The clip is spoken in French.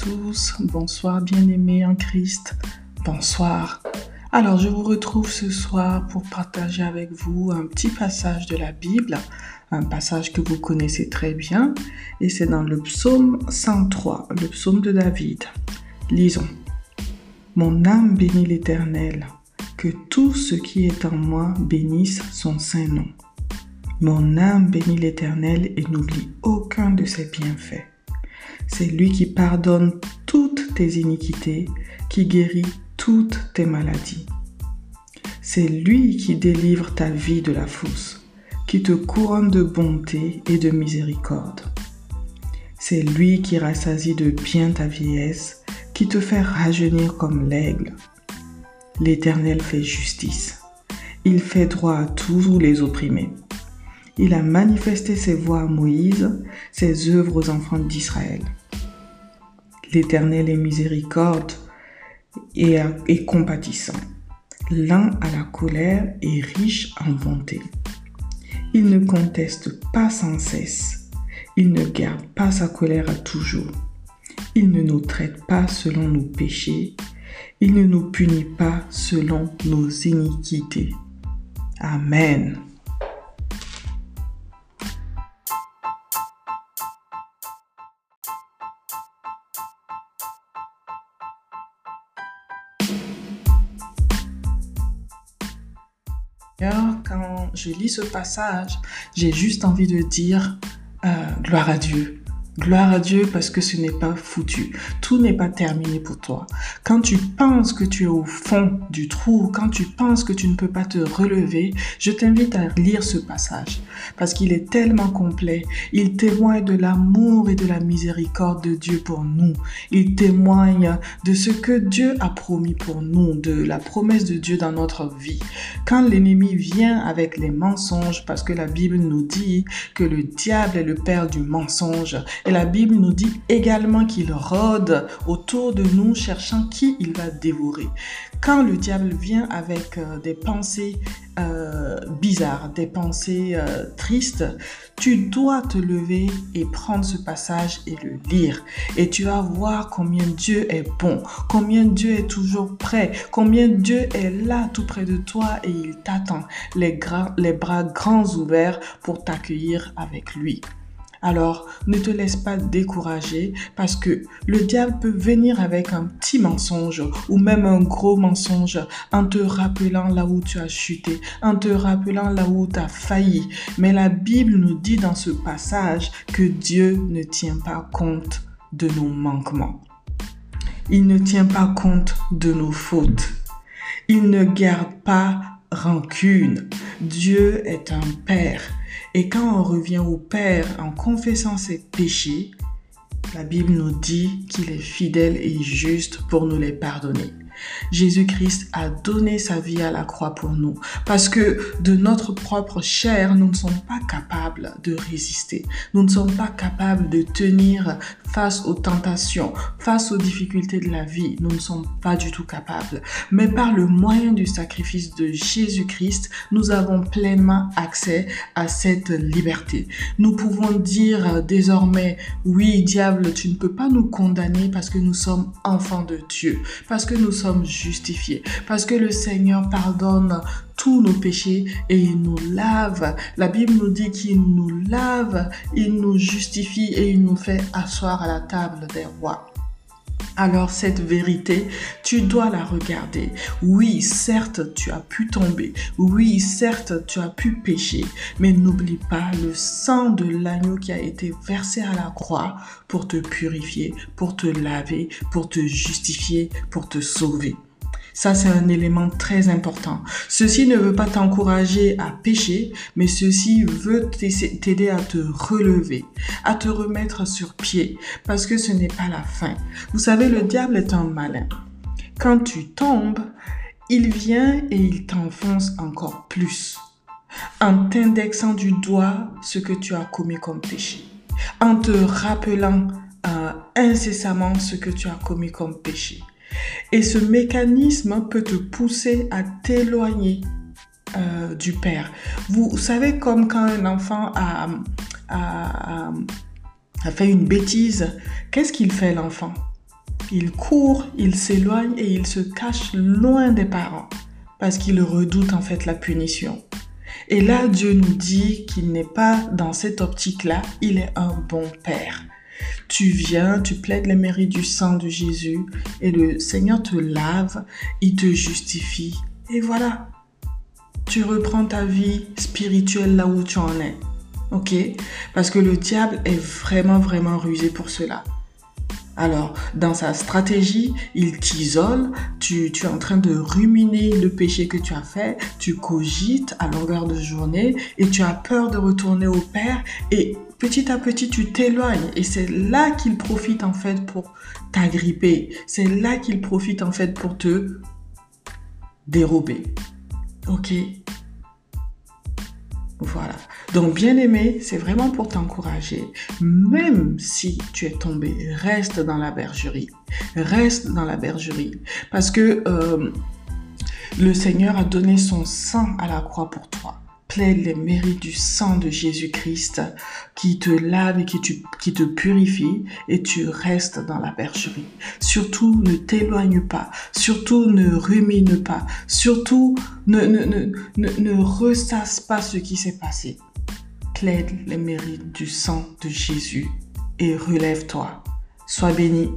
tous, bonsoir bien-aimés en Christ, bonsoir. Alors je vous retrouve ce soir pour partager avec vous un petit passage de la Bible, un passage que vous connaissez très bien, et c'est dans le psaume 103, le psaume de David. Lisons. Mon âme bénit l'Éternel, que tout ce qui est en moi bénisse son saint nom. Mon âme bénit l'Éternel et n'oublie aucun de ses bienfaits. C'est lui qui pardonne toutes tes iniquités, qui guérit toutes tes maladies. C'est lui qui délivre ta vie de la fosse, qui te couronne de bonté et de miséricorde. C'est lui qui rassasie de bien ta vieillesse, qui te fait rajeunir comme l'aigle. L'Éternel fait justice. Il fait droit à tous les opprimés. Il a manifesté ses voies à Moïse, ses œuvres aux enfants d'Israël. L'Éternel est miséricorde et, compatissant, lent à la colère et riche en bonté. Il ne conteste pas sans cesse. Il ne garde pas sa colère à toujours. Il ne nous traite pas selon nos péchés. Il ne nous punit pas selon nos iniquités. Amen. Quand je lis ce passage, j'ai juste envie de dire euh, gloire à Dieu. Gloire à Dieu parce que ce n'est pas foutu. Tout n'est pas terminé pour toi. Quand tu penses que tu es au fond du trou, quand tu penses que tu ne peux pas te relever, je t'invite à lire ce passage parce qu'il est tellement complet. Il témoigne de l'amour et de la miséricorde de Dieu pour nous. Il témoigne de ce que Dieu a promis pour nous, de la promesse de Dieu dans notre vie. Quand l'ennemi vient avec les mensonges, parce que la Bible nous dit que le diable est le père du mensonge, et la Bible nous dit également qu'il rôde autour de nous cherchant qui il va dévorer. Quand le diable vient avec euh, des pensées euh, bizarres, des pensées euh, tristes, tu dois te lever et prendre ce passage et le lire. Et tu vas voir combien Dieu est bon, combien Dieu est toujours prêt, combien Dieu est là tout près de toi et il t'attend, les, les bras grands ouverts pour t'accueillir avec lui. Alors, ne te laisse pas décourager parce que le diable peut venir avec un petit mensonge ou même un gros mensonge en te rappelant là où tu as chuté, en te rappelant là où tu as failli. Mais la Bible nous dit dans ce passage que Dieu ne tient pas compte de nos manquements. Il ne tient pas compte de nos fautes. Il ne garde pas rancune. Dieu est un Père et quand on revient au Père en confessant ses péchés, la Bible nous dit qu'il est fidèle et juste pour nous les pardonner. Jésus-Christ a donné sa vie à la croix pour nous. Parce que de notre propre chair, nous ne sommes pas capables de résister. Nous ne sommes pas capables de tenir face aux tentations, face aux difficultés de la vie. Nous ne sommes pas du tout capables. Mais par le moyen du sacrifice de Jésus-Christ, nous avons pleinement accès à cette liberté. Nous pouvons dire désormais, oui, diable, tu ne peux pas nous condamner parce que nous sommes enfants de Dieu, parce que nous sommes justifiés. Parce que le Seigneur pardonne tous nos péchés et il nous lave. La Bible nous dit qu'il nous lave, il nous justifie et il nous fait asseoir à la table des rois. Alors cette vérité, tu dois la regarder. Oui, certes, tu as pu tomber. Oui, certes, tu as pu pécher. Mais n'oublie pas le sang de l'agneau qui a été versé à la croix pour te purifier, pour te laver, pour te justifier, pour te sauver. Ça, c'est un élément très important. Ceci ne veut pas t'encourager à pécher, mais ceci veut t'aider à te relever, à te remettre sur pied, parce que ce n'est pas la fin. Vous savez, le diable est un malin. Quand tu tombes, il vient et il t'enfonce encore plus, en t'indexant du doigt ce que tu as commis comme péché, en te rappelant euh, incessamment ce que tu as commis comme péché. Et ce mécanisme peut te pousser à t'éloigner euh, du Père. Vous savez comme quand un enfant a, fait une bêtise, qu'est-ce qu'il fait l'enfant? Il court, il s'éloigne et il se cache loin des parents parce qu'il redoute en fait la punition. Et là, Dieu nous dit qu'il n'est pas dans cette optique-là, il est un bon Père. Tu viens, tu plaides les mérites du sang de Jésus et le Seigneur te lave, il te justifie. Et voilà, tu reprends ta vie spirituelle là où tu en es. Ok? Parce que le diable est vraiment, vraiment rusé pour cela. Alors, dans sa stratégie, il t'isole, tu, tu, es en train de ruminer le péché que tu as fait, tu cogites à longueur de journée et tu as peur de retourner au Père et petit à petit tu t'éloignes et c'est là qu'il profite en fait pour t'agripper, c'est là qu'il profite en fait pour te dérober. Ok? Voilà. Donc, bien aimé, c'est vraiment pour t'encourager. Même si tu es tombé, reste dans la bergerie. Reste dans la bergerie. Parce que euh, le Seigneur a donné son sang à la croix pour toi plaide les mérites du sang de Jésus-Christ qui te lave et qui, te purifie et tu restes dans la bergerie. Surtout ne t'éloigne pas, surtout ne rumine pas, surtout ne, ne, ne, ne ressasse pas ce qui s'est passé. Plaide les mérites du sang de Jésus et relève-toi. Sois béni.